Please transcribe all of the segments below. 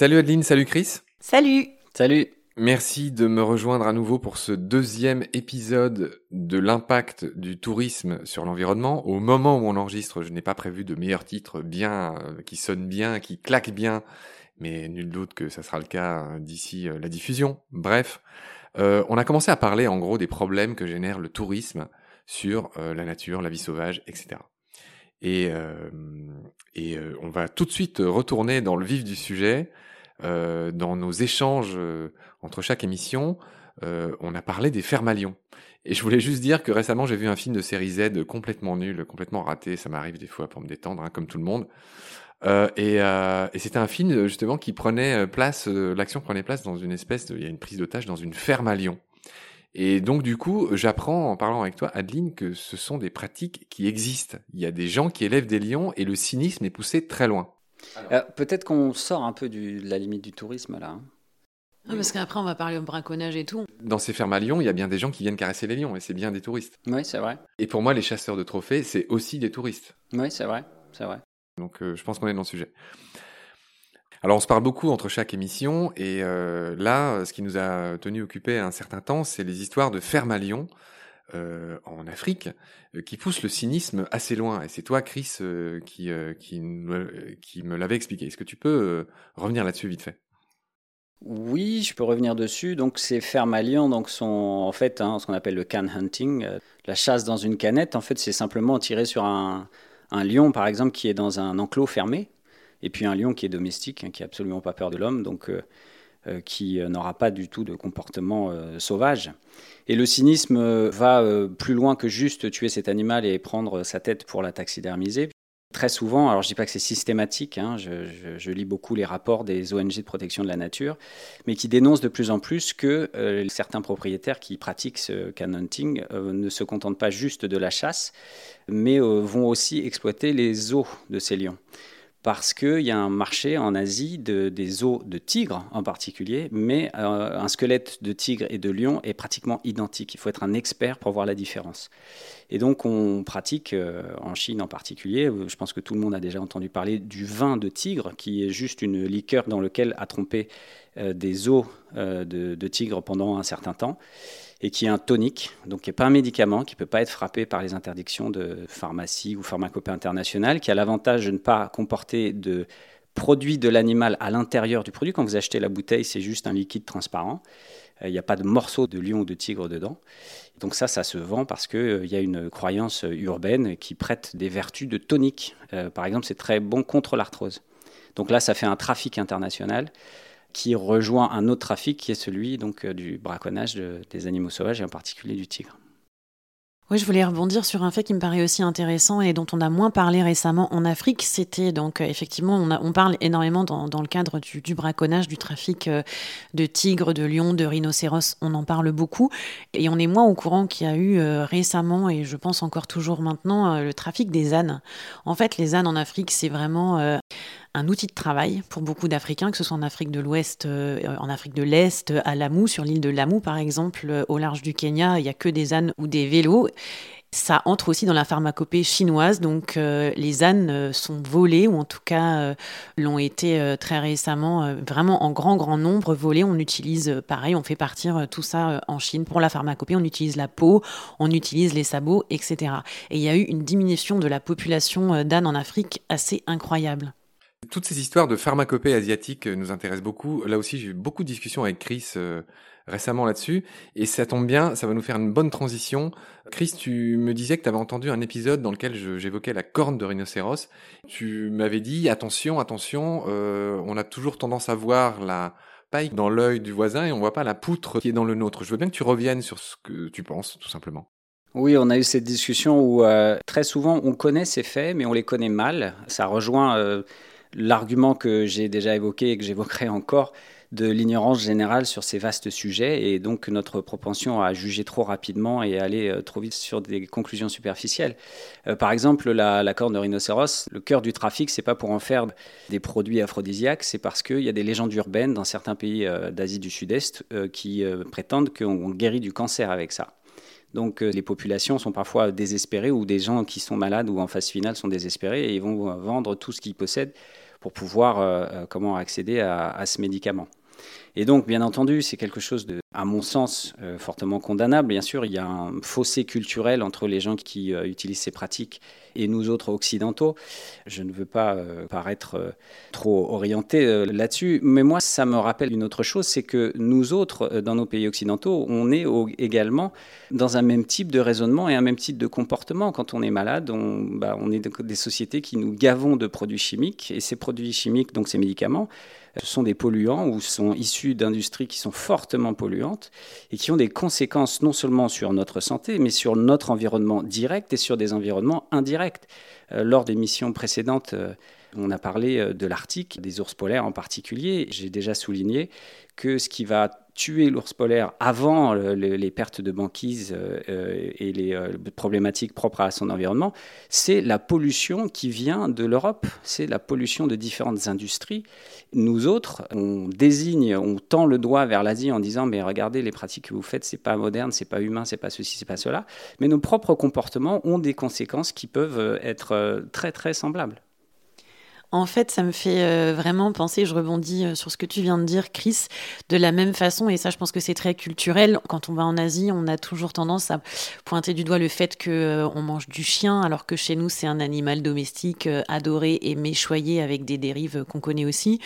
Salut Adeline, salut Chris. Salut Salut Merci de me rejoindre à nouveau pour ce deuxième épisode de l'impact du tourisme sur l'environnement. Au moment où on enregistre, je n'ai pas prévu de meilleur titre bien, euh, qui sonne bien, qui claque bien, mais nul doute que ça sera le cas euh, d'ici euh, la diffusion. Bref, on a commencé à parler en gros des problèmes que génère le tourisme sur la nature, la vie sauvage, etc. Et, et on va tout de suite retourner dans le vif du sujet dans nos échanges entre chaque émission, on a parlé des fermalions. Et je voulais juste dire que récemment, j'ai vu un film de série Z complètement nul, complètement raté. Ça m'arrive des fois pour me détendre, hein, comme tout le monde. Euh, et, euh, et c'était un film justement qui prenait place, l'action prenait place dans une espèce de, il y a une prise d'otage dans une ferme à lions. Et donc du coup, j'apprends en parlant avec toi, Adeline, que ce sont des pratiques qui existent. Il y a des gens qui élèvent des lions et le cynisme est poussé très loin. Euh, peut-être qu'on sort un peu de la limite du tourisme là. Hein. Ah, parce qu'après, on va parler au braconnage et tout. Dans ces fermes à lions, il y a bien des gens qui viennent caresser les lions, et c'est bien des touristes. Oui, c'est vrai. Et pour moi, les chasseurs de trophées, c'est aussi des touristes. Oui, c'est vrai, c'est vrai. Donc, euh, je pense qu'on est dans le sujet. Alors, on se parle beaucoup entre chaque émission, et euh, là, ce qui nous a tenu occupés un certain temps, c'est les histoires de fermes à lions. Euh, en Afrique euh, qui pousse le cynisme assez loin. Et c'est toi, Chris, euh, qui, qui, me, qui l'avait expliqué. Est-ce que tu peux revenir là-dessus vite fait? Oui, je peux revenir dessus. Donc, ces fermes à lions donc, sont en fait hein, ce qu'on appelle le can hunting, la chasse dans une canette. En fait, c'est simplement tirer sur un, lion, par exemple, qui est dans un enclos fermé, et puis un lion qui est domestique, hein, qui n'a absolument pas peur de l'homme. Donc, euh, qui euh, n'aura pas du tout de comportement euh, sauvage. Et le cynisme va plus loin que juste tuer cet animal et prendre sa tête pour la taxidermiser. Très souvent, alors je ne dis pas que c'est systématique, hein, je, lis beaucoup les rapports des ONG de protection de la nature, mais qui dénoncent de plus en plus que certains propriétaires qui pratiquent ce can hunting ne se contentent pas juste de la chasse, mais vont aussi exploiter les os de ces lions parce qu'il y a un marché en Asie de, des os de tigre en particulier, mais euh, un squelette de tigre et de lion est pratiquement identique. Il faut être un expert pour voir la différence. Et donc on pratique, euh, en Chine en particulier, euh, je pense que tout le monde a déjà entendu parler du vin de tigre, qui est juste une liqueur dans laquelle a trompé des os de tigre pendant un certain temps et qui est un tonique, donc qui n'est pas un médicament, qui ne peut pas être frappé par les interdictions de pharmacie ou pharmacopée internationale, qui a l'avantage de ne pas comporter de produit de l'animal à l'intérieur du produit. Quand vous achetez la bouteille, c'est juste un liquide transparent. Euh, il n'y a pas de morceau de lion ou de tigre dedans. Donc ça, ça se vend parce qu'il euh, y a une croyance urbaine qui prête des vertus de tonique. Euh, par exemple, c'est très bon contre l'arthrose. Donc là, ça fait un trafic international qui rejoint un autre trafic qui est celui donc, euh, du braconnage des animaux sauvages et en particulier du tigre. Oui, je voulais rebondir sur un fait qui me paraît aussi intéressant et dont on a moins parlé récemment en Afrique. C'était donc euh, effectivement, on, parle énormément dans, le cadre du, du, braconnage, du trafic euh, de tigres, de lions, de rhinocéros. On en parle beaucoup et on est moins au courant qu'il y a eu récemment et je pense encore toujours maintenant le trafic des ânes. En fait, les ânes en Afrique, c'est vraiment un outil de travail pour beaucoup d'Africains, que ce soit en Afrique de l'Ouest, euh, en Afrique de l'Est, à Lamu, sur l'île de Lamu par exemple, euh, au large du Kenya, il n'y a que des ânes ou des vélos. Ça entre aussi dans la pharmacopée chinoise, donc euh, les ânes sont volés, ou en tout cas l'ont été très récemment, vraiment en grand, grand nombre volés. On utilise, pareil, on fait partir tout ça en Chine pour la pharmacopée, on utilise la peau, on utilise les sabots, etc. Et il y a eu une diminution de la population d'ânes en Afrique assez incroyable. Toutes ces histoires de pharmacopée asiatique euh, nous intéressent beaucoup. Là aussi, j'ai eu beaucoup de discussions avec Chris euh, récemment là-dessus. Et ça tombe bien, ça va nous faire une bonne transition. Chris, tu me disais que tu avais entendu un épisode dans lequel j'évoquais la corne de rhinocéros. Tu m'avais dit, attention, attention, euh, on a toujours tendance à voir la paille dans l'œil du voisin et on voit pas la poutre qui est dans le nôtre. Je veux bien que tu reviennes sur ce que tu penses, tout simplement. Oui, on a eu cette discussion où très souvent on connaît ces faits, mais on les connaît mal. Ça rejoint l'argument que j'ai déjà évoqué et que j'évoquerai encore de l'ignorance générale sur ces vastes sujets et donc notre propension à juger trop rapidement et aller euh, trop vite sur des conclusions superficielles. Euh, par exemple, la, corne de rhinocéros, le cœur du trafic, c'est pas pour en faire des produits aphrodisiaques, c'est parce qu'il y a des légendes urbaines dans certains pays euh, d'Asie du Sud-Est qui prétendent qu'on guérit du cancer avec ça. Donc les populations sont parfois désespérées ou des gens qui sont malades ou en phase finale sont désespérés et ils vont vendre tout ce qu'ils possèdent pour pouvoir comment accéder à ce médicament. Et donc, bien entendu, c'est quelque chose de, à mon sens, euh, fortement condamnable. Bien sûr, il y a un fossé culturel entre les gens qui euh, utilisent ces pratiques et nous autres occidentaux. Je ne veux pas euh, paraître trop orienté là-dessus, mais moi, ça me rappelle une autre chose, c'est que nous autres, dans nos pays occidentaux, on est également dans un même type de raisonnement et un même type de comportement. Quand on est malade, on, bah, on est des sociétés qui nous gavons de produits chimiques, et ces produits chimiques, donc ces médicaments, sont des polluants ou sont issus d'industries qui sont fortement polluantes et qui ont des conséquences non seulement sur notre santé, mais sur notre environnement direct et sur des environnements indirects. Euh, lors des missions précédentes, euh, on a parlé euh, de l'Arctique, des ours polaires en particulier. J'ai déjà souligné que ce qui va tuer l'ours polaire avant les pertes de banquise euh, et les euh, problématiques propres à son environnement, c'est la pollution qui vient de l'Europe, c'est la pollution de différentes industries. Nous autres, on désigne, on tend le doigt vers l'Asie en disant mais regardez les pratiques que vous faites, c'est pas moderne, c'est pas humain, c'est pas ceci, c'est pas cela. Mais nos propres comportements ont des conséquences qui peuvent être très très semblables. En fait, ça me fait euh, vraiment penser, je rebondis euh, sur ce que tu viens de dire, Chris, de la même façon, et ça je pense que c'est très culturel, quand on va en Asie, on a toujours tendance à pointer du doigt le fait qu'on euh, mange du chien, alors que chez nous c'est un animal domestique adoré et méchoyé avec des dérives qu'on connaît aussi.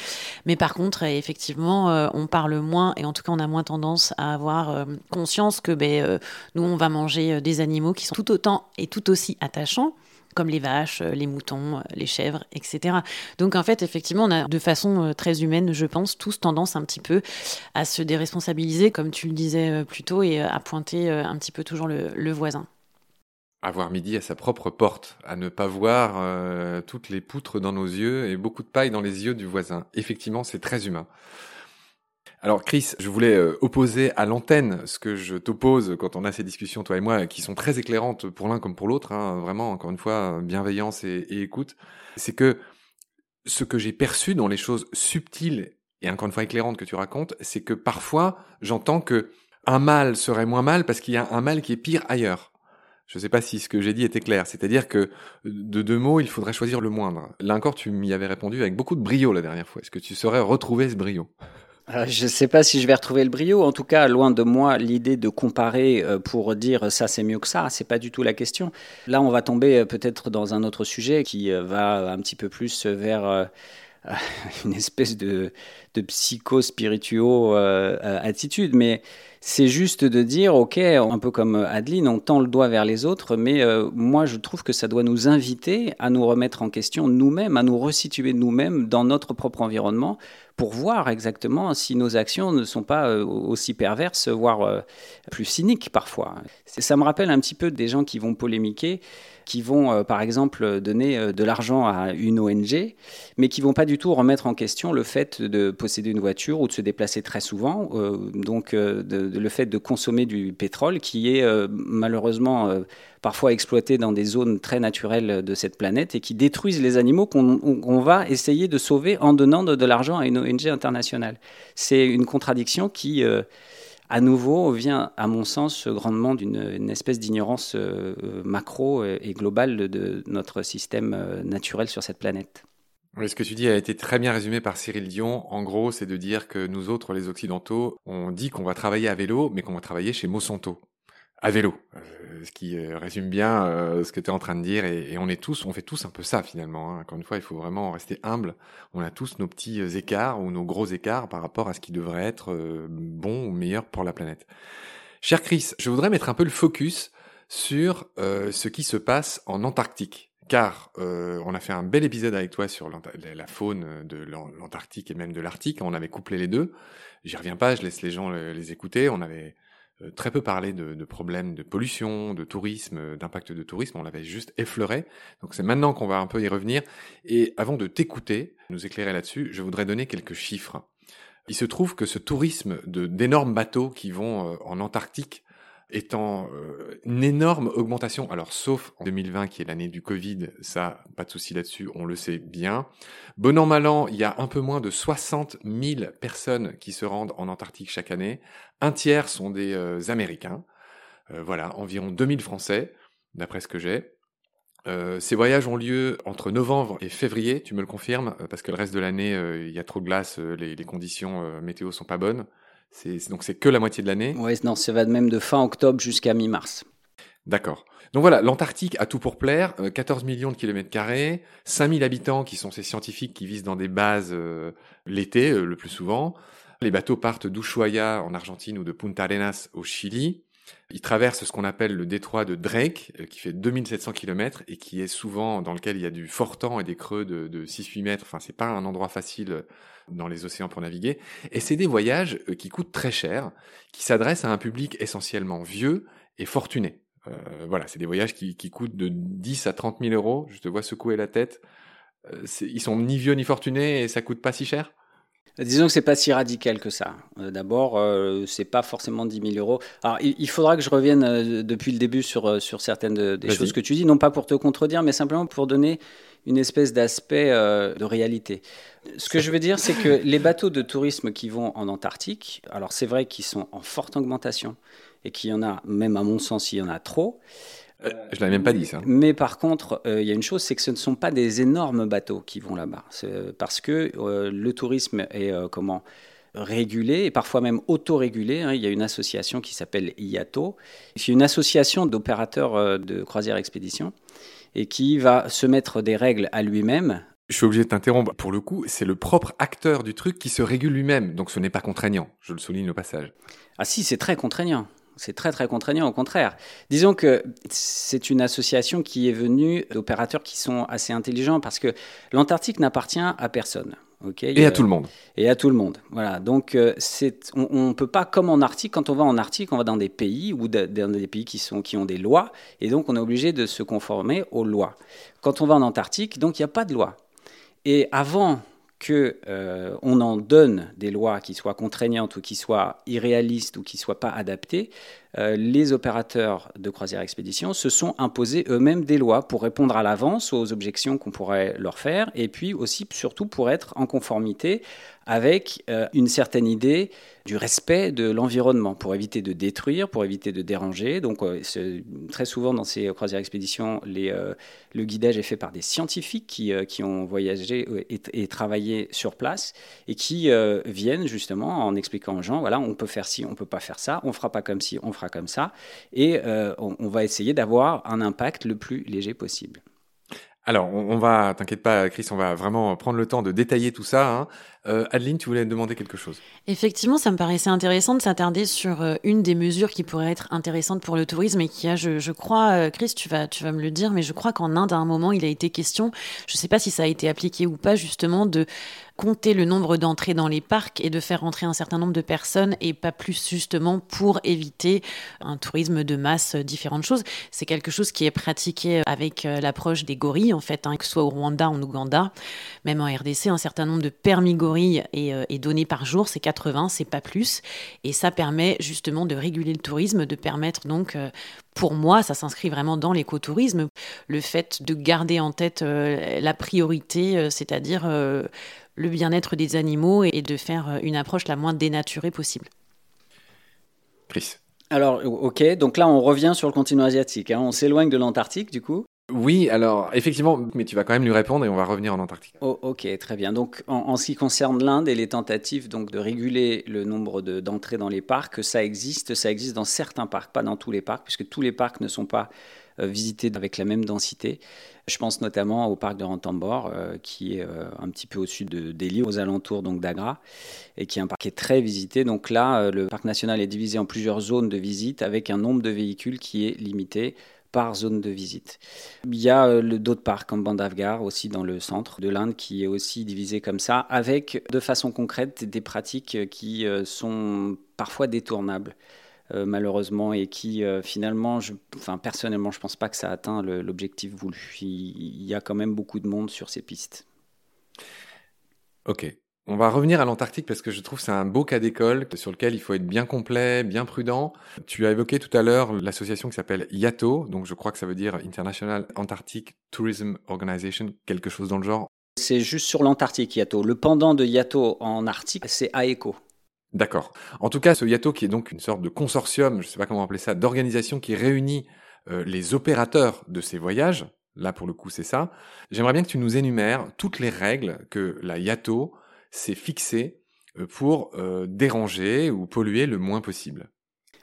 Mais par contre, effectivement, on parle moins, et en tout cas on a moins tendance à avoir conscience que ben, nous on va manger des animaux qui sont tout autant et tout aussi attachants comme les vaches, euh, les moutons, euh, les chèvres, etc. Donc en fait, effectivement, on a de façon euh, très humaine, je pense, tous tendance un petit peu à se déresponsabiliser, comme tu le disais plus tôt, et à pointer un petit peu toujours le, voisin. Avoir midi à sa propre porte, à ne pas voir toutes les poutres dans nos yeux et beaucoup de paille dans les yeux du voisin. Effectivement, c'est très humain. Alors Chris, je voulais euh, opposer à l'antenne ce que je t'oppose quand on a ces discussions, toi et moi, qui sont très éclairantes pour l'un comme pour l'autre, hein, vraiment, encore une fois, bienveillance et, écoute, c'est que ce que j'ai perçu dans les choses subtiles et encore une fois éclairantes que tu racontes, c'est que parfois j'entends que un mal serait moins mal parce qu'il y a un mal qui est pire ailleurs. Je ne sais pas si ce que j'ai dit était clair. C'est-à-dire que de deux mots, il faudrait choisir le moindre. Là encore, tu m'y avais répondu avec beaucoup de brio la dernière fois. Est-ce que tu saurais retrouver ce brio? Euh, je ne sais pas si je vais retrouver le brio. En tout cas, loin de moi l'idée de comparer euh, pour dire ça c'est mieux que ça. C'est pas du tout la question. Là, on va tomber euh, peut-être dans un autre sujet qui va un petit peu plus vers une espèce de, de psycho-spirituo attitude. Mais c'est juste de dire, ok, un peu comme Adeline, on tend le doigt vers les autres, mais moi je trouve que ça doit nous inviter à nous remettre en question nous-mêmes, à nous resituer nous-mêmes dans notre propre environnement pour voir exactement si nos actions ne sont pas euh, aussi perverses, voire euh, plus cyniques parfois. Ça me rappelle un petit peu des gens qui vont polémiquer qui vont euh, par exemple donner de l'argent à une ONG, mais qui vont pas du tout remettre en question le fait de posséder une voiture ou de se déplacer très souvent, donc le fait de consommer du pétrole qui est malheureusement parfois exploités dans des zones très naturelles de cette planète et qui détruisent les animaux qu'on va essayer de sauver en donnant de, l'argent à une ONG internationale. C'est une contradiction qui, euh, à nouveau, vient, à mon sens, grandement d'une espèce d'ignorance euh, macro et globale de, notre système euh, naturel sur cette planète. Ce que tu dis a été très bien résumé par Cyril Dion. En gros, c'est de dire que nous autres, les Occidentaux, on dit qu'on va travailler à vélo, mais qu'on va travailler chez Monsanto à vélo, euh, ce qui euh, résume bien euh, ce que tu es en train de dire. Et, on est tous, on fait tous un peu ça finalement. Hein. Encore une fois, il faut vraiment rester humble. On a tous nos petits écarts ou nos gros écarts par rapport à ce qui devrait être bon ou meilleur pour la planète. Cher Chris, je voudrais mettre un peu le focus sur ce qui se passe en Antarctique. Car on a fait un bel épisode avec toi sur la faune de l'Antarctique et même de l'Arctique. On avait couplé les deux. J'y reviens pas, je laisse les gens les écouter. On avait euh, très peu parlé de, problèmes de pollution, de tourisme, euh, d'impact de tourisme, on l'avait juste effleuré. Donc c'est maintenant qu'on va un peu y revenir. Et avant de t'écouter, nous éclairer là-dessus, je voudrais donner quelques chiffres. Il se trouve que ce tourisme d'énormes bateaux qui vont euh, en Antarctique étant euh, une énorme augmentation. Alors, sauf en 2020, qui est l'année du Covid, ça, pas de souci là-dessus, on le sait bien. Bon an, mal an, il y a un peu moins de 60 000 personnes qui se rendent en Antarctique chaque année. Un tiers sont des euh, Américains. voilà, environ 2000 Français, d'après ce que j'ai. ces voyages ont lieu entre novembre et février, tu me le confirmes, parce que le reste de l'année, il y a trop de glace, les, les conditions météo sont pas bonnes. Donc c'est que la moitié de l'année. Oui, non, ça va même de fin octobre jusqu'à mi-mars. D'accord. Donc voilà, l'Antarctique a tout pour plaire, 14 euh, millions de kilomètres carrés, 5000 habitants qui sont ces scientifiques qui visent dans des bases euh, l'été euh, le plus souvent. Les bateaux partent d'Ushuaia en Argentine ou de Punta Arenas au Chili. Ils traversent ce qu'on appelle le détroit de Drake, qui fait 2700 km et qui est souvent dans lequel il y a du fort temps et des creux de, de 6-8 mètres. Enfin, c'est pas un endroit facile dans les océans pour naviguer. Et c'est des voyages qui coûtent très cher, qui s'adressent à un public essentiellement vieux et fortuné. Euh, voilà, c'est des voyages qui, coûtent de 10 à 30 000 euros. Je te vois secouer la tête. Euh, ils sont ni vieux ni fortunés et ça coûte pas si cher? Disons que c'est pas si radical que ça. Euh, d'abord, euh, c'est pas forcément 10 000 euros. Alors, il, faudra que je revienne depuis le début sur, sur certaines des choses que tu dis, non pas pour te contredire, mais simplement pour donner une espèce d'aspect de réalité. Ce que je veux dire, c'est que les bateaux de tourisme qui vont en Antarctique, alors c'est vrai qu'ils sont en forte augmentation et qu'il y en a, même à mon sens, il y en a trop. Euh, je ne l'avais même pas dit ça. Mais par contre, euh, il y a une chose, c'est que ce ne sont pas des énormes bateaux qui vont là-bas. Parce que euh, le tourisme est comment régulé et parfois même autorégulé. Hein. Il y a une association qui s'appelle IATO. C'est une association d'opérateurs de croisière expédition et qui va se mettre des règles à lui-même je suis obligé de t'interrompre. Pour le coup, c'est le propre acteur du truc qui se régule lui-même. Donc ce n'est pas contraignant. Je le souligne au passage. Ah si, c'est très contraignant. C'est très très contraignant, au contraire. Disons que c'est une association qui est venue d'opérateurs qui sont assez intelligents parce que l'Antarctique n'appartient à personne. et à tout le monde. Et à tout le monde. Voilà. Donc, euh, on ne peut pas, comme en Arctique, quand on va en Arctique, on va dans des pays ou dans des pays qui, sont, qui ont des lois, et donc on est obligé de se conformer aux lois. Quand on va en Antarctique, donc il n'y a pas de loi. Et avant que euh, on en donne des lois qui soient contraignantes ou qui soient irréalistes ou qui soient pas adaptées, euh, les opérateurs de croisière expédition se sont imposés eux-mêmes des lois pour répondre à l'avance aux objections qu'on pourrait leur faire et puis aussi surtout pour être en conformité avec euh, une certaine idée du respect de l'environnement pour éviter de détruire, pour éviter de déranger. Donc euh, très souvent dans ces croisières expéditions, euh, le guidage est fait par des scientifiques qui, ont voyagé et, travaillé sur place et qui viennent justement en expliquant aux gens, voilà, on peut faire ci, on peut pas faire ça, on fera pas comme ci, on fera comme ça, et on va essayer d'avoir un impact le plus léger possible. Alors, on, va, t'inquiète pas, Chris, on va vraiment prendre le temps de détailler tout ça. Hein. Euh, Adeline, tu voulais demander quelque chose? Effectivement, ça me paraissait intéressant de s'attarder sur euh, une des mesures qui pourrait être intéressante pour le tourisme et qui a, je, crois, euh, Chris, tu vas, tu vas me le dire, mais je crois qu'en Inde, à un moment, il a été question, je ne sais pas si ça a été appliqué ou pas, justement, de compter le nombre d'entrées dans les parcs et de faire entrer un certain nombre de personnes et pas plus justement pour éviter un tourisme de masse, euh, différentes choses. C'est quelque chose qui est pratiqué avec euh, l'approche des gorilles en fait, hein, que ce soit au Rwanda, en Ouganda, même en RDC, un certain nombre de permis gorilles euh, est donné par jour, c'est 80, c'est pas plus, et ça permet justement de réguler le tourisme, de permettre donc pour moi, ça s'inscrit vraiment dans l'écotourisme, le fait de garder en tête la priorité, c'est-à-dire le bien-être des animaux et de faire euh, une approche la moins dénaturée possible. Chris. Alors, ok, donc là on revient sur le continent asiatique, hein. on s'éloigne de l'Antarctique du coup? Oui, alors effectivement, mais tu vas quand même lui répondre et on va revenir en Antarctique. Oh, ok, très bien. Donc en, ce qui concerne l'Inde et les tentatives donc de réguler le nombre d'entrées dans les parcs, ça existe, ça existe dans certains parcs, pas dans tous les parcs, puisque tous les parcs ne sont pas euh, visités avec la même densité. Je pense notamment au parc de Ranthambore, euh, qui est euh, un petit peu au-dessus de Delhi, aux alentours donc d'Agra, et qui est un parc qui est très visité. Donc là, le parc national est divisé en plusieurs zones de visite avec un nombre de véhicules qui est limité par zone de visite. Il y a d'autres parcs comme Bandhavgarh aussi dans le centre de l'Inde qui est aussi divisé comme ça, avec de façon concrète des pratiques qui sont parfois détournables. Euh, malheureusement, et qui euh, finalement, je, enfin, personnellement, je ne pense pas que ça atteint l'objectif voulu. Il, y a quand même beaucoup de monde sur ces pistes. Ok. On va revenir à l'Antarctique parce que je trouve que c'est un beau cas d'école sur lequel il faut être bien complet, bien prudent. Tu as évoqué tout à l'heure l'association qui s'appelle IATO, donc je crois que ça veut dire International Antarctic Tourism Organization, quelque chose dans le genre. C'est juste sur l'Antarctique, IATO. Le pendant de IATO en Arctique, c'est AECO. D'accord. En tout cas, ce Yato qui est donc une sorte de consortium, je ne sais pas comment appeler ça, d'organisation qui réunit euh, les opérateurs de ces voyages, là pour le coup c'est ça, j'aimerais bien que tu nous énumères toutes les règles que la Yato s'est fixées euh, pour euh, déranger ou polluer le moins possible.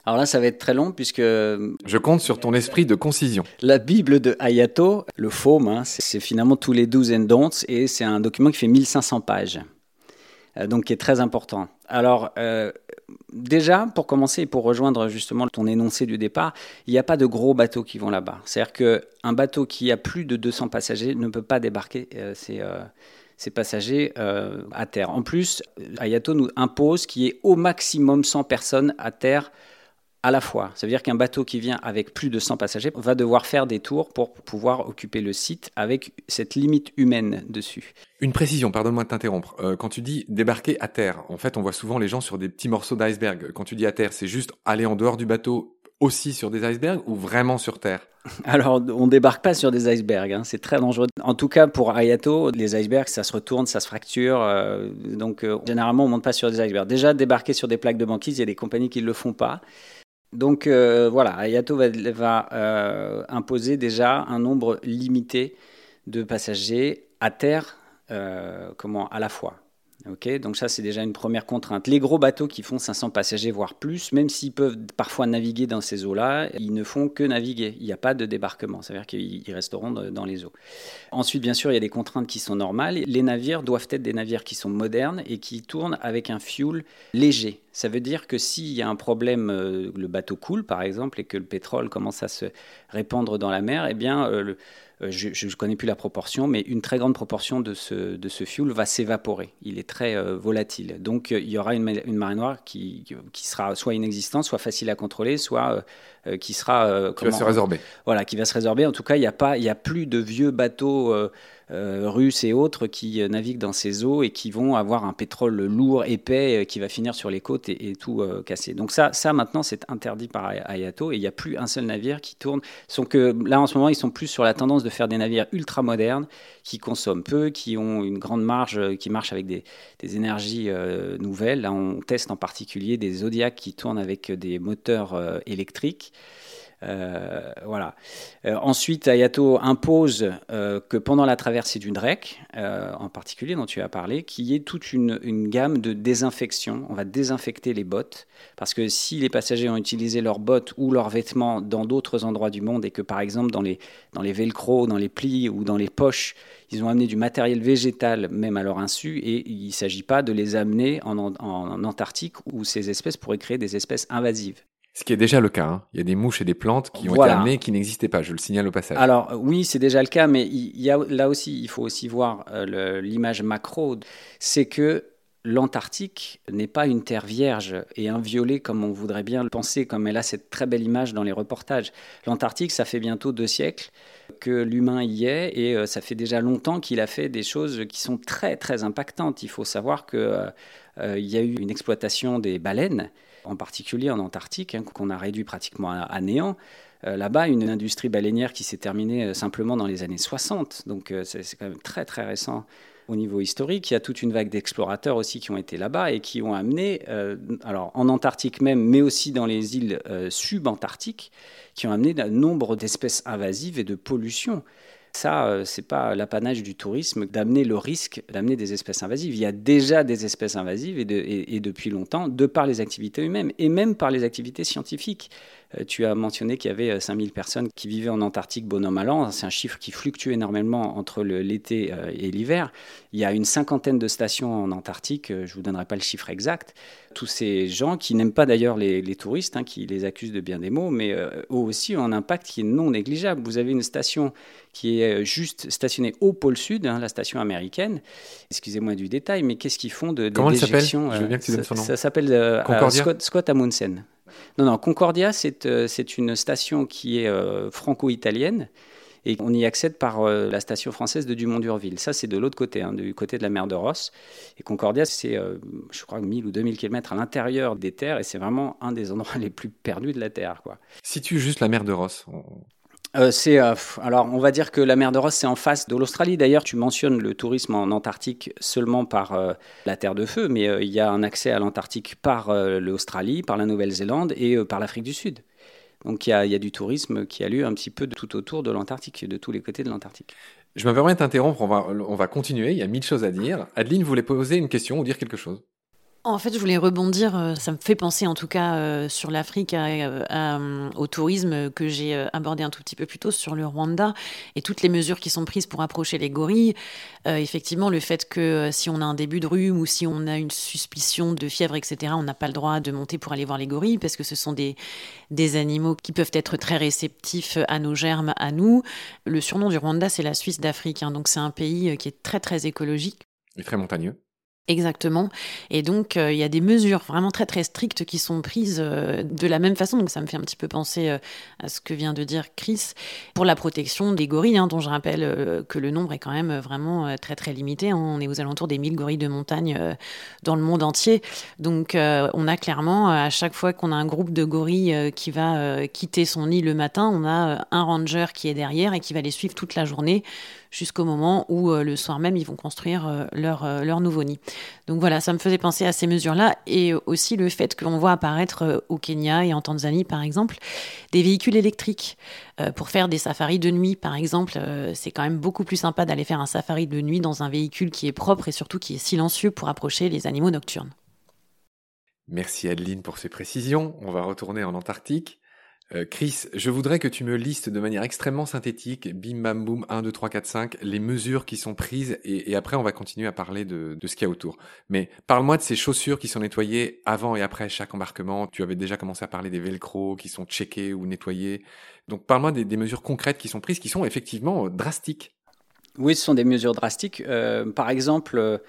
Alors là, ça va être très long puisque... Je compte sur ton esprit de concision. La Bible de Ayato, le FOAM, hein, c'est finalement tous les do's and don'ts et c'est un document qui fait 1500 pages. Euh, donc qui est très important. Alors, euh, déjà, pour commencer et pour rejoindre justement ton énoncé du départ, il n'y a pas de gros bateaux qui vont là-bas. C'est-à-dire qu'un bateau qui a plus de 200 passagers ne peut pas débarquer euh, ses, passagers à terre. En plus, Ayato nous impose qu'il y ait au maximum 100 personnes à terre à la fois. Ça veut dire qu'un bateau qui vient avec plus de 100 passagers va devoir faire des tours pour pouvoir occuper le site avec cette limite humaine dessus. Une précision, pardonne-moi de t'interrompre. Euh, quand tu dis débarquer à terre, en fait, on voit souvent les gens sur des petits morceaux d'iceberg. Quand tu dis à terre, c'est juste aller en dehors du bateau aussi sur des icebergs ou vraiment sur terre? Alors, on débarque pas sur des icebergs, hein. c'est très dangereux. En tout cas, pour Ayato, les icebergs, ça se retourne, ça se fracture. Euh, donc, euh, généralement, on monte pas sur des icebergs. Déjà, débarquer sur des plaques de banquise, il y a des compagnies qui ne le font pas. Donc euh, voilà, Ayato va, euh, imposer déjà un nombre limité de passagers à terre, euh, comment, à la fois donc ça, c'est déjà une première contrainte. Les gros bateaux qui font 500 passagers, voire plus, même s'ils peuvent parfois naviguer dans ces eaux-là, ils ne font que naviguer. Il n'y a pas de débarquement, c'est-à-dire qu'ils resteront dans les eaux. Ensuite, bien sûr, il y a des contraintes qui sont normales. Les navires doivent être des navires qui sont modernes et qui tournent avec un fuel léger. Ça veut dire que s'il y a un problème, euh, le bateau coule par exemple, et que le pétrole commence à se répandre dans la mer, eh bien, euh, le, je ne connais plus la proportion, mais une très grande proportion de ce, de ce fuel va s'évaporer. Il est très euh, volatile. Donc euh, il y aura une, une marée noire qui, qui, sera soit inexistante, soit facile à contrôler, soit qui sera... qui va se résorber. Voilà, qui va se résorber. En tout cas, il n'y a, pas, il a plus de vieux bateaux euh, russes et autres qui euh, naviguent dans ces eaux et qui vont avoir un pétrole lourd, épais, euh, qui va finir sur les côtes et, tout casser. Donc ça, ça maintenant, c'est interdit par Ayato et il n'y a plus un seul navire qui tourne. Sont que, là, en ce moment, ils sont plus sur la tendance de faire des navires ultra modernes qui consomment peu, qui ont une grande marge, qui marchent avec des, énergies nouvelles. Là, on teste en particulier des Zodiacs qui tournent avec des moteurs électriques. Euh, voilà. Euh, ensuite, Ayato impose euh, que pendant la traversée du Drek, en particulier dont tu as parlé, qu'il y ait toute une, gamme de désinfection. On va désinfecter les bottes parce que si les passagers ont utilisé leurs bottes ou leurs vêtements dans d'autres endroits du monde et que par exemple dans les, dans les velcro, dans les plis ou dans les poches, ils ont amené du matériel végétal même à leur insu et il ne s'agit pas de les amener en, en Antarctique où ces espèces pourraient créer des espèces invasives. Ce qui est déjà le cas. Hein. Il y a des mouches et des plantes qui ont été amenées qui n'existaient pas. Je le signale au passage. Alors oui, c'est déjà le cas, mais il y a là aussi, il faut aussi voir euh, l'image macro. C'est que l'Antarctique n'est pas une terre vierge et inviolée comme on voudrait bien le penser, comme elle a cette très belle image dans les reportages. L'Antarctique, ça fait bientôt deux siècles que l'humain y est et euh, ça fait déjà longtemps qu'il a fait des choses qui sont très très impactantes. Il faut savoir qu'il euh, y a eu une exploitation des baleines en particulier en Antarctique, hein, qu'on a réduit pratiquement à, néant. Euh, là-bas, une industrie baleinière qui s'est terminée euh, simplement dans les années 60, donc euh, c'est quand même très très récent au niveau historique. Il y a toute une vague d'explorateurs aussi qui ont été là-bas et qui ont amené, alors en Antarctique même, mais aussi dans les îles subantarctiques, qui ont amené un nombre d'espèces invasives et de pollution. Ça, euh, c'est pas l'apanage du tourisme d'amener le risque d'amener des espèces invasives. Il y a déjà des espèces invasives et, et depuis longtemps, de par les activités humaines et même par les activités scientifiques. Euh, tu as mentionné qu'il y avait 5000 euh, personnes qui vivaient en Antarctique bonhomme à l'an. C'est un chiffre qui fluctue énormément entre l'été euh, et l'hiver. Il y a une cinquantaine de stations en Antarctique, je ne vous donnerai pas le chiffre exact. Tous ces gens qui n'aiment pas d'ailleurs les, touristes, hein, qui les accusent de bien des mots, mais eux aussi ont un impact qui est non négligeable. Vous avez une station qui est juste stationnée au pôle sud, hein, la station américaine. Excusez-moi du détail, mais qu'est-ce qu'ils font de, Comment elle s'appelle? Je veux bien que tu donnes son nom. Ça, s'appelle Scott, Scott Amundsen. Non, non, Concordia, euh, c'est une station qui est euh, franco-italienne et on y accède par euh, la station française de Dumont-Durville. Ça, c'est de l'autre côté, hein, du côté de la mer de Rosse. Et Concordia, c'est, je crois, 1000 ou 2000 km à l'intérieur des terres et c'est vraiment un des endroits les plus perdus de la Terre. Quoi. Situe juste la mer de Rosse. Euh, c'est euh, alors on va dire que la mer de Ross c'est en face de l'Australie. D'ailleurs, tu mentionnes le tourisme en Antarctique seulement par euh, la Terre de Feu, mais il y a un accès à l'Antarctique par l'Australie, par la Nouvelle-Zélande et par l'Afrique du Sud. Donc il y, a, du tourisme qui a lieu un petit peu de tout autour de l'Antarctique, de tous les côtés de l'Antarctique. Je me permets de t'interrompre, on va, on va continuer, il y a mille choses à dire. Adeline voulait poser une question ou dire quelque chose en fait, je voulais rebondir, euh, ça me fait penser en tout cas euh, sur l'Afrique, euh, au tourisme que j'ai abordé un tout petit peu plus tôt sur le Rwanda et toutes les mesures qui sont prises pour approcher les gorilles. effectivement, le fait que si on a un début de rhume ou si on a une suspicion de fièvre, etc., on n'a pas le droit de monter pour aller voir les gorilles parce que ce sont des, des animaux qui peuvent être très réceptifs à nos germes, à nous. Le surnom du Rwanda, c'est la Suisse d'Afrique, hein, donc c'est un pays qui est très très écologique. Et très montagneux. Exactement. Et donc, euh, il y a des mesures vraiment très très strictes qui sont prises euh, de la même façon. Donc, ça me fait un petit peu penser euh, à ce que vient de dire Chris pour la protection des gorilles, hein, dont je rappelle que le nombre est quand même vraiment très très limité. Hein. On est aux alentours des 1000 gorilles de montagne dans le monde entier. Donc, on a clairement, à chaque fois qu'on a un groupe de gorilles qui va quitter son nid le matin, on a un ranger qui est derrière et qui va les suivre toute la journée jusqu'au moment où euh, le soir même ils vont construire euh, leur, euh, leur nouveau nid. Donc voilà, ça me faisait penser à ces mesures-là et aussi le fait que l'on voit apparaître au Kenya et en Tanzanie par exemple des véhicules électriques pour faire des safaris de nuit par exemple. C'est quand même beaucoup plus sympa d'aller faire un safari de nuit dans un véhicule qui est propre et surtout qui est silencieux pour approcher les animaux nocturnes. Merci Adeline pour ces précisions. On va retourner en Antarctique. Euh, Chris, je voudrais que tu me listes de manière extrêmement synthétique, bim bam boum, 1, 2, 3, 4, 5, les mesures qui sont prises et, après on va continuer à parler de, ce qu'il y a autour. Mais parle-moi de ces chaussures qui sont nettoyées avant et après chaque embarquement. Tu avais déjà commencé à parler des velcro qui sont checkés ou nettoyés. Donc parle-moi des, mesures concrètes qui sont prises, qui sont effectivement euh, drastiques. Oui, ce sont des mesures drastiques. Euh, par exemple,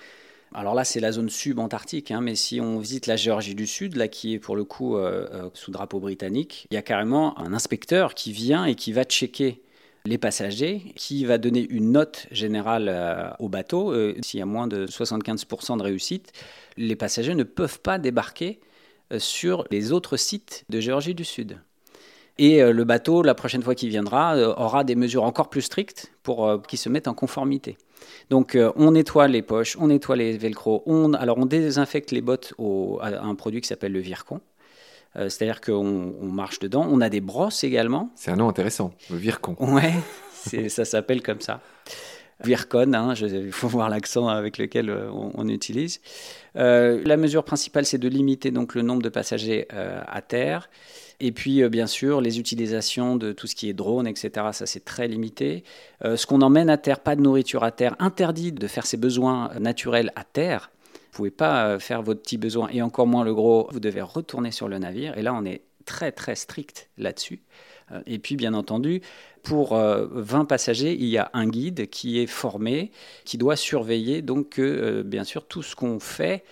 alors là, c'est la zone subantarctique, hein, mais si on visite la Géorgie du Sud, là qui est pour le coup euh, euh, sous drapeau britannique, il y a carrément un inspecteur qui vient et qui va checker les passagers, qui va donner une note générale euh, au bateau. S'il y a moins de 75% de réussite, les passagers ne peuvent pas débarquer sur les autres sites de Géorgie du Sud. Et le bateau, la prochaine fois qu'il viendra, aura des mesures encore plus strictes pour qu'il se mette en conformité. Donc euh, on nettoie les poches, on nettoie les velcro, on, alors on désinfecte les bottes à un produit qui s'appelle le Vircon. Euh, c'est-à-dire qu'on marche dedans. On a des brosses également. C'est un nom intéressant, le Vircon. Ouais, ça s'appelle comme ça. Vircon, hein, il faut voir l'accent avec lequel euh, on, utilise. la mesure principale, c'est de limiter donc le nombre de passagers à terre. Et puis, euh, bien sûr, les utilisations de tout ce qui est drone, etc., ça c'est très limité. Euh, ce qu'on emmène à terre, pas de nourriture à terre, interdit de faire ses besoins naturels à terre. Vous pouvez pas euh, faire vos petits besoins et encore moins le gros. Vous devez retourner sur le navire. Et là, on est très très strict là-dessus. Et puis, bien entendu, pour 20 passagers, il y a un guide qui est formé, qui doit surveiller donc que, bien sûr, tout ce qu'on fait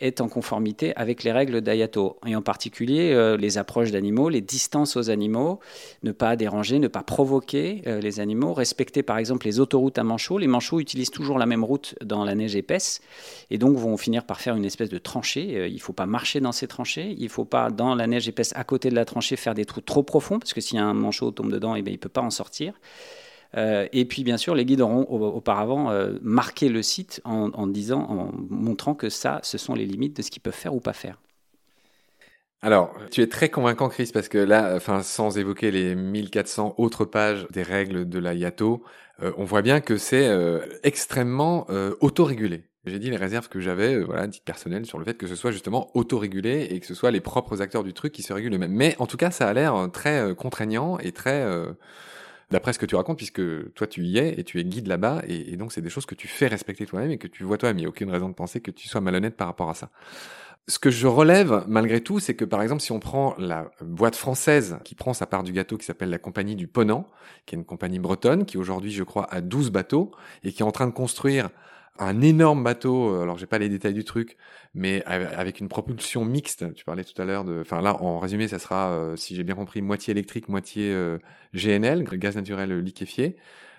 est en conformité avec les règles d'Ayato, et en particulier euh, les approches d'animaux, les distances aux animaux, ne pas déranger, ne pas provoquer euh, les animaux, respecter par exemple les autoroutes à manchots. Les manchots utilisent toujours la même route dans la neige épaisse, et donc vont finir par faire une espèce de tranchée. Euh, il ne faut pas marcher dans ces tranchées, il ne faut pas dans la neige épaisse à côté de la tranchée faire des trous trop profonds, parce que si un manchot tombe dedans, eh bien, il ne peut pas en sortir. Euh, et puis, bien sûr, les guides auront auparavant euh, marqué le site en, disant, en montrant que ça, ce sont les limites de ce qu'ils peuvent faire ou pas faire. Alors, tu es très convaincant, Chris, parce que là, enfin, sans évoquer les 1400 autres pages des règles de la IATO, euh, on voit bien que c'est extrêmement autorégulé. J'ai dit les réserves que j'avais, voilà, titre personnel, sur le fait que ce soit justement autorégulé et que ce soit les propres acteurs du truc qui se régulent eux-mêmes. Mais en tout cas, ça a l'air très contraignant et très d'après ce que tu racontes, puisque toi tu y es et tu es guide là-bas, et, donc c'est des choses que tu fais respecter toi-même et que tu vois toi-même. Il n'y a aucune raison de penser que tu sois malhonnête par rapport à ça. Ce que je relève malgré tout, c'est que par exemple, si on prend la boîte française qui prend sa part du gâteau, qui s'appelle la compagnie du Ponant, qui est une compagnie bretonne, qui aujourd'hui, je crois, a 12 bateaux, et qui est en train de construire un énorme bateau, euh, alors j'ai pas les détails du truc, mais avec une propulsion mixte. Tu parlais tout à l'heure de, enfin là en résumé, ça sera, euh, si j'ai bien compris, moitié électrique, moitié euh, GNL, gaz naturel liquéfié.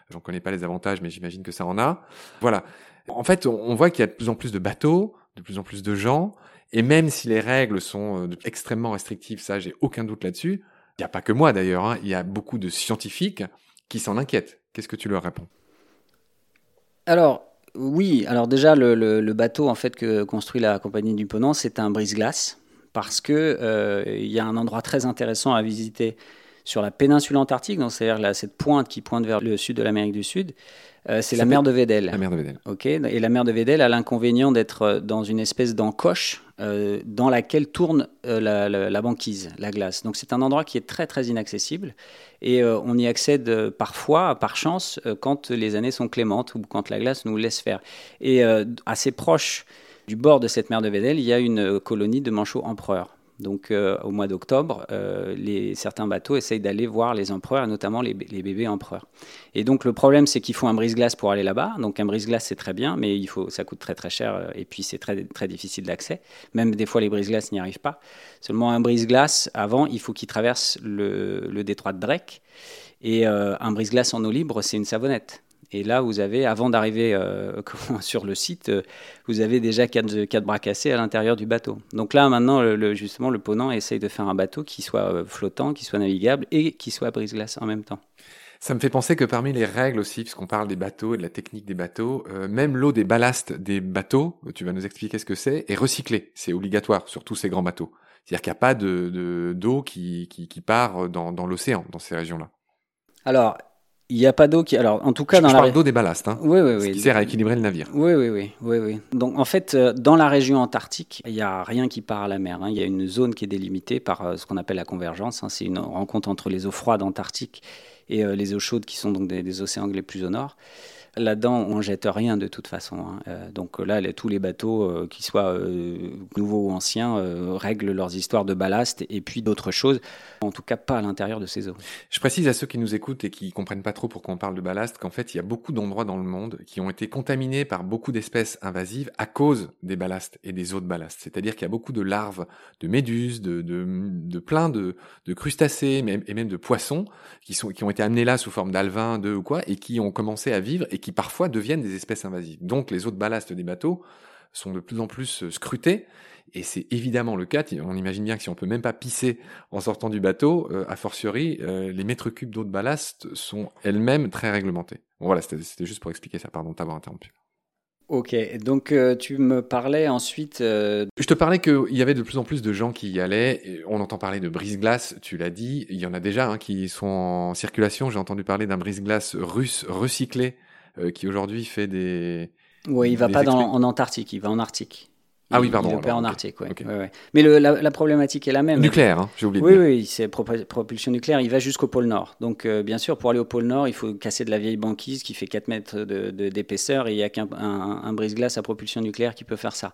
J'en connais pas les avantages, mais j'imagine que ça en a. Voilà. En fait, on voit qu'il y a de plus en plus de bateaux, de plus en plus de gens, et même si les règles sont extrêmement restrictives, ça j'ai aucun doute là-dessus. Il n'y a pas que moi d'ailleurs, hein. il y a beaucoup de scientifiques qui s'en inquiètent. Qu'est-ce que tu leur réponds? Alors, oui, alors déjà, le, bateau en fait que construit la compagnie du Ponant, c'est un brise-glace parce que euh, il y a un endroit très intéressant à visiter sur la péninsule antarctique, donc c'est-à-dire cette pointe qui pointe vers le sud de l'Amérique du Sud. Euh, c'est la mer de Vedel. La mer de Vedel. Ok. Et la mer de Vedel a l'inconvénient d'être euh, dans une espèce d'encoche euh, dans laquelle tourne la, banquise, la glace. Donc c'est un endroit qui est très très inaccessible et on y accède parfois, par chance, quand les années sont clémentes ou quand la glace nous laisse faire. Et assez proche du bord de cette mer de Vedel, il y a une colonie de manchots empereurs. Donc euh, au mois d'octobre, euh, certains bateaux essayent d'aller voir les empereurs, notamment les, bébés empereurs. Et donc le problème, c'est qu'il faut un brise-glace pour aller là-bas. Donc un brise-glace, c'est très bien, mais il faut, ça coûte très très cher euh, et puis c'est très, très difficile d'accès. Même des fois, les brise-glaces n'y arrivent pas. Seulement un brise-glace, avant, il faut qu'il traverse le, le, détroit de Drake. Et un brise-glace en eau libre, c'est une savonnette. Et là, vous avez, avant d'arriver euh, sur le site, euh, vous avez déjà quatre, quatre bras cassés à l'intérieur du bateau. Donc là, maintenant, le, justement, le Ponant essaye de faire un bateau qui soit euh, flottant, qui soit navigable et qui soit brise-glace en même temps. Ça me fait penser que parmi les règles aussi, puisqu'on parle des bateaux et de la technique des bateaux, même l'eau des ballasts des bateaux, tu vas nous expliquer ce que c'est, est recyclée. C'est obligatoire sur tous ces grands bateaux. C'est-à-dire qu'il n'y a pas de, d'eau qui, qui, qui, part dans, dans l'océan, dans ces régions-là. Alors, il n'y a pas d'eau qui. Alors, en tout cas, je, dans je la. parle d'eau des ballasts. Hein, oui, oui, oui. Ce qui sert à équilibrer le navire. Oui, oui, oui, oui, oui. Donc, en fait, euh, dans la région antarctique, il n'y a rien qui part à la mer. Hein. Il y a une zone qui est délimitée par euh, ce qu'on appelle la convergence. Hein. C'est une rencontre entre les eaux froides antarctiques et euh, les eaux chaudes qui sont donc des, des océans anglais plus au nord. Là-dedans, on jette rien de toute façon. Hein. Euh, donc là, tous les bateaux, euh, qu'ils soient euh, nouveaux ou anciens, règlent leurs histoires de ballast et puis d'autres choses. En tout cas, pas à l'intérieur de ces eaux. Je précise à ceux qui nous écoutent et qui comprennent pas trop pourquoi on parle de ballast qu'en fait, il y a beaucoup d'endroits dans le monde qui ont été contaminés par beaucoup d'espèces invasives à cause des ballasts et des eaux de ballast. C'est-à-dire qu'il y a beaucoup de larves, de méduses, de, de, de plein de, de crustacés et même de poissons qui, sont, qui ont été amenés là sous forme d'alvins, d'œufs ou quoi, et qui ont commencé à vivre et qui parfois deviennent des espèces invasives. Donc les eaux de ballast des bateaux sont de plus en plus euh, scrutées, et c'est évidemment le cas. On imagine bien que si on peut même pas pisser en sortant du bateau, euh, a fortiori, euh, les mètres cubes d'eau de ballast sont elles-mêmes très réglementées. Bon, voilà, c'était juste pour expliquer ça, pardon de t'avoir interrompu. Ok, donc tu me parlais ensuite. Je te parlais qu'il y avait de plus en plus de gens qui y allaient. On entend parler de brise-glace, tu l'as dit. Il y en a déjà hein, qui sont en circulation. J'ai entendu parler d'un brise-glace russe recyclé qui aujourd'hui fait des. Oui, il va pas dans, en Antarctique, il va en Arctique. ah oui, pardon. Il opère en Arctique, oui. Mais le, la, problématique est la même. Nucléaire, hein, j'ai oublié. Oui, oui, c'est propulsion nucléaire. Il va jusqu'au pôle Nord. Donc, euh, bien sûr, pour aller au pôle Nord, il faut casser de la vieille banquise qui fait 4 mètres d'épaisseur et il n'y a qu'un un, brise-glace à propulsion nucléaire qui peut faire ça.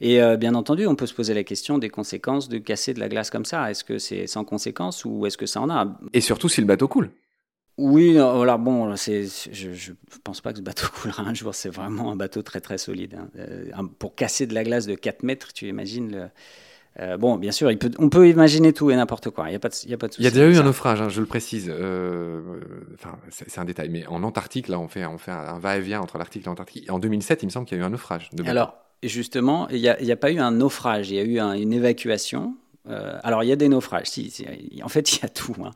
Et euh, bien entendu, on peut se poser la question des conséquences de casser de la glace comme ça. Est-ce que c'est sans conséquences ou est-ce que ça en a? Et surtout si le bateau coule. Oui, voilà, bon, c'est, je, ne pense pas que ce bateau coulera un jour. C'est vraiment un bateau très très solide. Hein. Euh, pour casser de la glace de 4 mètres, tu imagines le. Euh, bon, bien sûr, il peut, on peut imaginer tout et n'importe quoi. Il n'y a pas de, il y a pas de Il y a déjà eu un naufrage, hein, je le précise. Euh, enfin, c'est un détail, mais en Antarctique, là, on fait, on fait un va-et-vient entre l'Arctique et l'Antarctique. En 2007, il me semble qu'il y a eu un naufrage. De Alors, justement, il n'y a, a, pas eu un naufrage. Il y a eu une évacuation euh, alors, il y a des naufrages. En fait, il y a tout. Hein.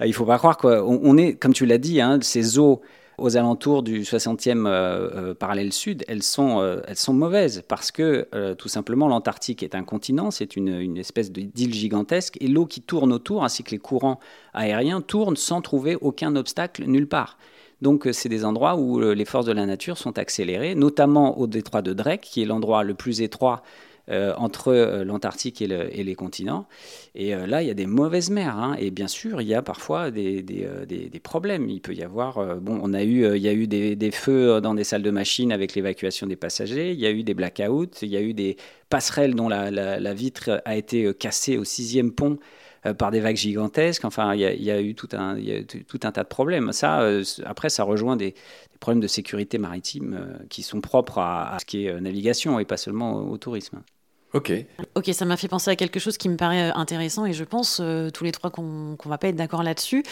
Il ne faut pas croire qu'on on est, comme tu l'as dit, hein, ces eaux aux alentours du 60e euh, euh, parallèle sud, elles sont, elles sont mauvaises parce que tout simplement l'Antarctique est un continent, c'est une, une, espèce d'île gigantesque et l'eau qui tourne autour ainsi que les courants aériens tournent sans trouver aucun obstacle nulle part. Donc c'est des endroits où les forces de la nature sont accélérées, notamment au détroit de Drake, qui est l'endroit le plus étroit euh, entre euh, l'Antarctique et, les continents. Et euh, là, il y a des mauvaises mers. Hein. et bien sûr, il y a parfois des, des, problèmes. Il peut y avoir, bon, on a eu, il y a eu des, feux dans des salles de machines avec l'évacuation des passagers. Il y a eu des blackouts. Il y a eu des passerelles dont la, vitre a été cassée au sixième pont par des vagues gigantesques. Enfin, il y a, eu tout un, tout un tas de problèmes. Ça, après, ça rejoint des, problèmes de sécurité maritime qui sont propres à, ce qui est navigation et pas seulement au tourisme. Ok. Ok, ça m'a fait penser à quelque chose qui me paraît euh, intéressant et je pense euh, tous les trois qu'on ne va pas être d'accord là-dessus.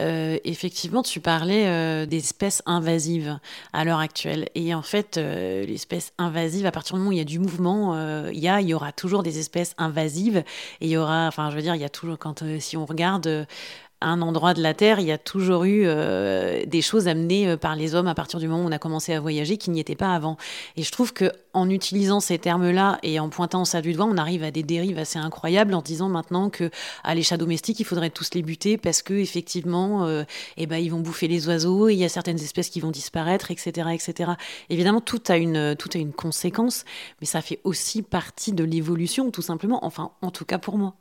Euh, effectivement, tu parlais d'espèces invasives à l'heure actuelle. Et en fait, l'espèce invasive, à partir du moment où il y a du mouvement, il y, a, il y aura toujours des espèces invasives. Et il y aura, enfin, je veux dire, il y a toujours, quand, si on regarde un endroit de la Terre, il y a toujours eu euh, des choses amenées euh, par les hommes à partir du moment où on a commencé à voyager qui n'y étaient pas avant. Et je trouve que en utilisant ces termes-là et en pointant ça du doigt, on arrive à des dérives assez incroyables en disant maintenant que à les chats domestiques, il faudrait tous les buter parce que effectivement, euh, eh ben ils vont bouffer les oiseaux, et il y a certaines espèces qui vont disparaître, etc., etc. Évidemment, tout a une tout a une conséquence, mais ça fait aussi partie de l'évolution, tout simplement. Enfin, en tout cas pour moi.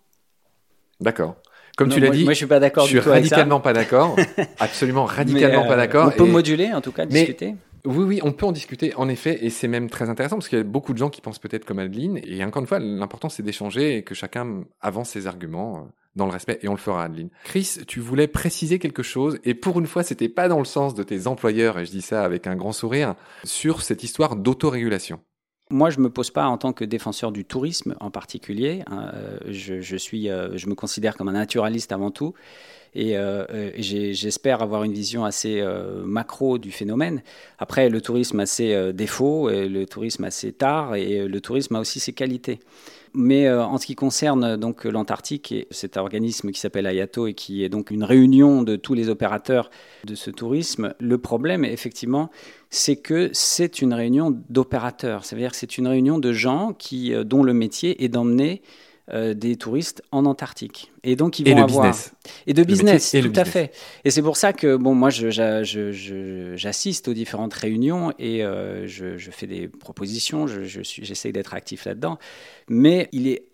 D'accord. Comme tu l'as dit, moi je suis pas d'accord. Je suis radicalement pas d'accord. Absolument radicalement pas euh, d'accord. On peut moduler, en tout cas, discuter. Oui, oui, on peut en discuter, en effet, et c'est même très intéressant parce qu'il y a beaucoup de gens qui pensent peut-être comme Adeline, et encore une fois, l'important c'est d'échanger et que chacun avance ses arguments euh, dans le respect, et on le fera, Adeline. Chris, tu voulais préciser quelque chose, et pour une fois, c'était pas dans le sens de tes employeurs, et je dis ça avec un grand sourire, sur cette histoire d'autorégulation. Moi, je ne me pose pas en tant que défenseur du tourisme en particulier. Hein, euh, je, suis, euh, je me considère comme un naturaliste avant tout. Et euh, j'espère avoir une vision assez macro du phénomène. Après, le tourisme a ses défauts, le tourisme a ses tares, et le tourisme a aussi ses qualités. Mais en ce qui concerne donc l'Antarctique et cet organisme qui s'appelle Ayato et qui est donc une réunion de tous les opérateurs de ce tourisme, le problème effectivement c'est que c'est une réunion d'opérateurs. C'est-à-dire que c'est une réunion de gens qui, euh, dont le métier est d'emmener euh, des touristes en Antarctique. Et donc ils vont et avoir business. et de business, tout à fait. Et c'est pour ça que bon, moi, j'assiste aux différentes réunions et euh, je, fais des propositions. J'essaie d'être actif là-dedans, mais il est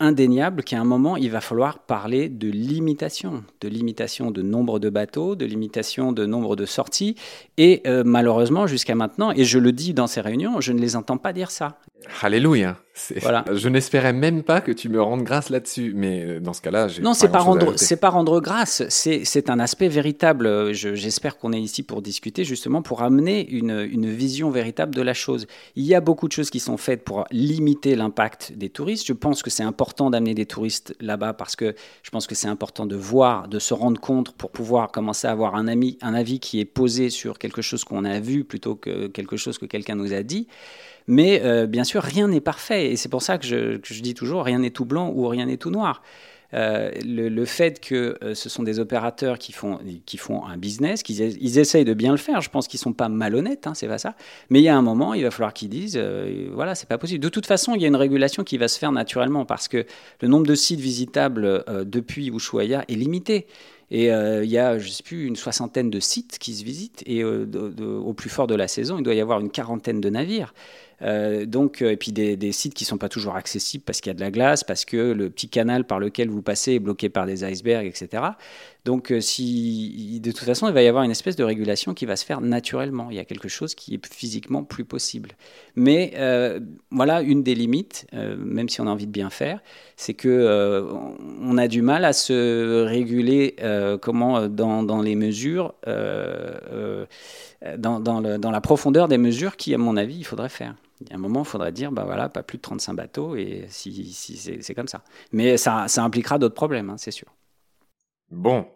indéniable qu'à un moment, il va falloir parler de limitation, de limitation de nombre de bateaux, de limitation de nombre de sorties. Et euh, malheureusement, jusqu'à maintenant, et je le dis dans ces réunions, je ne les entends pas dire ça. Alléluia. Voilà. Je n'espérais même pas que tu me rendes grâce là-dessus, mais euh, dans ce cas-là, j'ai non, c'est pas rendre, c'est pas rendre grâce, c'est un aspect véritable. J'espère qu'on est ici pour discuter justement pour amener une, une, vision véritable de la chose. Il y a beaucoup de choses qui sont faites pour limiter l'impact des touristes. Je pense que c'est important d'amener des touristes là-bas parce que je pense que c'est important de voir, de se rendre compte pour pouvoir commencer à avoir un, ami, un avis qui est posé sur quelque chose qu'on a vu plutôt que quelque chose que quelqu'un nous a dit. Mais euh, bien sûr, rien n'est parfait. Et c'est pour ça que je, dis toujours, rien n'est tout blanc ou rien n'est tout noir. Euh, le, fait que euh, ce sont des opérateurs qui font, un business, qu'ils ils essayent de bien le faire, je pense qu'ils ne sont pas malhonnêtes, hein, c'est pas ça. Mais il y a un moment, il va falloir qu'ils disent, voilà, c'est pas possible. De toute façon, il y a une régulation qui va se faire naturellement parce que le nombre de sites visitables depuis Ushuaia est limité. Et il y a, je ne sais plus, une soixantaine de sites qui se visitent. Et au plus fort de la saison, il doit y avoir une quarantaine de navires. Euh, donc, euh, et puis des, sites qui ne sont pas toujours accessibles parce qu'il y a de la glace, parce que le petit canal par lequel vous passez est bloqué par des icebergs, etc. Donc, euh, si, de toute façon, il va y avoir une espèce de régulation qui va se faire naturellement. Il y a quelque chose qui est physiquement plus possible. Mais voilà, une des limites, même si on a envie de bien faire, c'est que on a du mal à se réguler comment dans, les mesures, dans, la profondeur des mesures qui, à mon avis, il faudrait faire. A un moment, il faudrait dire, bah voilà, pas plus de 35 bateaux, et si, si c'est comme ça. Mais ça, ça impliquera d'autres problèmes, hein, c'est sûr. Bon,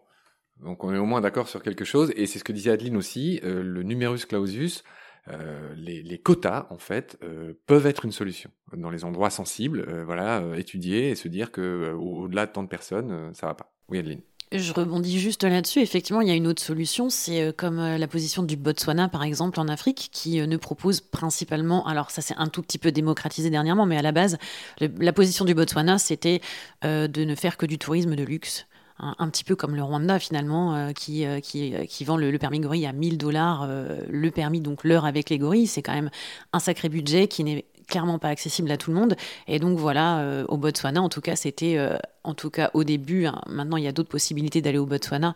donc on est au moins d'accord sur quelque chose, et c'est ce que disait Adeline aussi, euh, le numerus clausus, euh, les, quotas, en fait, euh, peuvent être une solution dans les endroits sensibles. voilà, étudier et se dire que au-delà de tant de personnes, ça va pas. Oui, Adeline. Je rebondis juste là-dessus. Effectivement, il y a une autre solution, c'est comme la position du Botswana, par exemple, en Afrique, qui ne propose principalement, alors ça s'est un tout petit peu démocratisé dernièrement, mais à la base, la position du Botswana, c'était de ne faire que du tourisme de luxe. Un, petit peu comme le Rwanda finalement, qui, qui, qui, vend le, permis gorille à 1000 dollars, le permis donc l'heure avec les gorilles, c'est quand même un sacré budget qui n'est clairement pas accessible à tout le monde. Et donc voilà, euh, au Botswana, en tout cas, c'était, euh, en tout cas au début, hein, maintenant il y a d'autres possibilités d'aller au Botswana.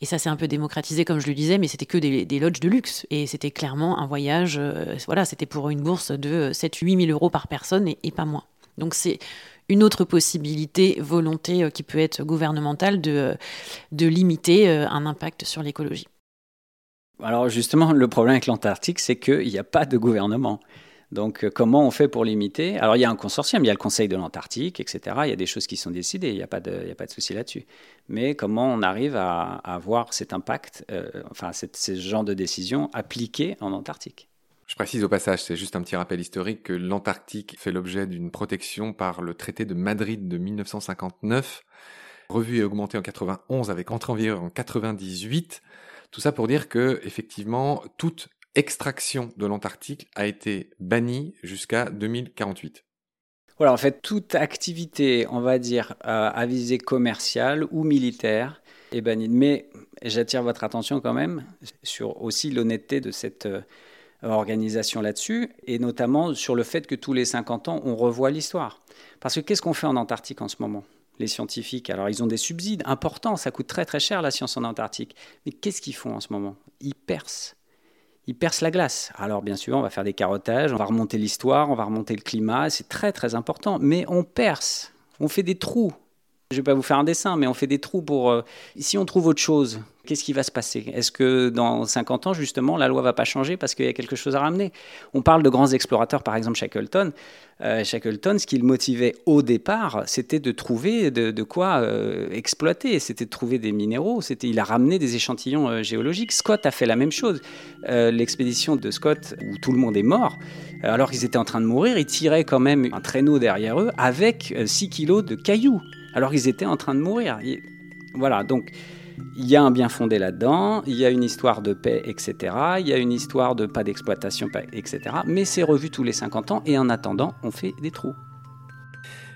Et ça s'est un peu démocratisé, comme je le disais, mais c'était que des, des, lodges de luxe. Et c'était clairement un voyage, euh, voilà, c'était pour une bourse de 7-8 000 euros par personne et, pas moins. Donc c'est une autre possibilité, volonté qui peut être gouvernementale de, de limiter un impact sur l'écologie. Alors justement, le problème avec l'Antarctique, c'est qu'il n'y a pas de gouvernement. Donc, euh, comment on fait pour limiter? Alors, il y a un consortium, il y a le Conseil de l'Antarctique, etc. Il y a des choses qui sont décidées, il n'y a pas de, a pas de souci là-dessus. Mais comment on arrive à, avoir cet impact, euh, enfin, ce genre de décision appliquée en Antarctique? Je précise au passage, c'est juste un petit rappel historique, que l'Antarctique fait l'objet d'une protection par le traité de Madrid de 1959, revu et augmenté en 91 avec entrée en vigueur en 98. Tout ça pour dire que, effectivement, toute extraction de l'Antarctique a été bannie jusqu'à 2048. Voilà, en fait, toute activité, on va dire, euh, à visée commerciale ou militaire est bannie. Mais j'attire votre attention quand même sur aussi l'honnêteté de cette euh, organisation là-dessus, et notamment sur le fait que tous les 50 ans, on revoit l'histoire. Parce que qu'est-ce qu'on fait en Antarctique en ce moment les scientifiques? Alors, ils ont des subsides importants, ça coûte très très cher la science en Antarctique. Mais qu'est-ce qu'ils font en ce moment? Ils percent il perce la glace. Alors bien sûr, on va faire des carottages, on va remonter l'histoire, on va remonter le climat, c'est très très important, mais on perce, on fait des trous. Je ne vais pas vous faire un dessin, mais on fait des trous pour... Euh, si on trouve autre chose, qu'est-ce qui va se passer? Est-ce que dans 50 ans, justement, la loi va pas changer parce qu'il y a quelque chose à ramener? On parle de grands explorateurs, par exemple Shackleton. Euh, Shackleton, ce qui le motivait au départ, c'était de trouver de, quoi euh, exploiter, c'était de trouver des minéraux, c'était, il a ramené des échantillons euh, géologiques. Scott a fait la même chose. L'expédition de Scott, où tout le monde est mort, alors qu'ils étaient en train de mourir, ils tiraient quand même un traîneau derrière eux avec 6 kilos de cailloux, alors qu'ils étaient en train de mourir. voilà, donc il y a un bien fondé là-dedans, il y a une histoire de paix, etc. Il y a une histoire de pas d'exploitation, etc. Mais c'est revu tous les 50 ans et en attendant, on fait des trous.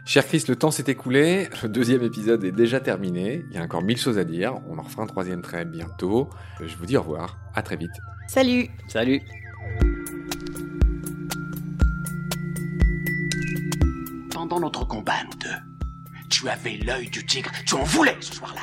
Cher Chris, le temps s'est écoulé, le deuxième épisode est déjà terminé, il y a encore mille choses à dire, on en refera un troisième très bientôt. Je vous dis au revoir, à très vite. Salut Salut Pendant notre combat, nous deux, tu avais l'œil du tigre, tu en voulais ce soir-là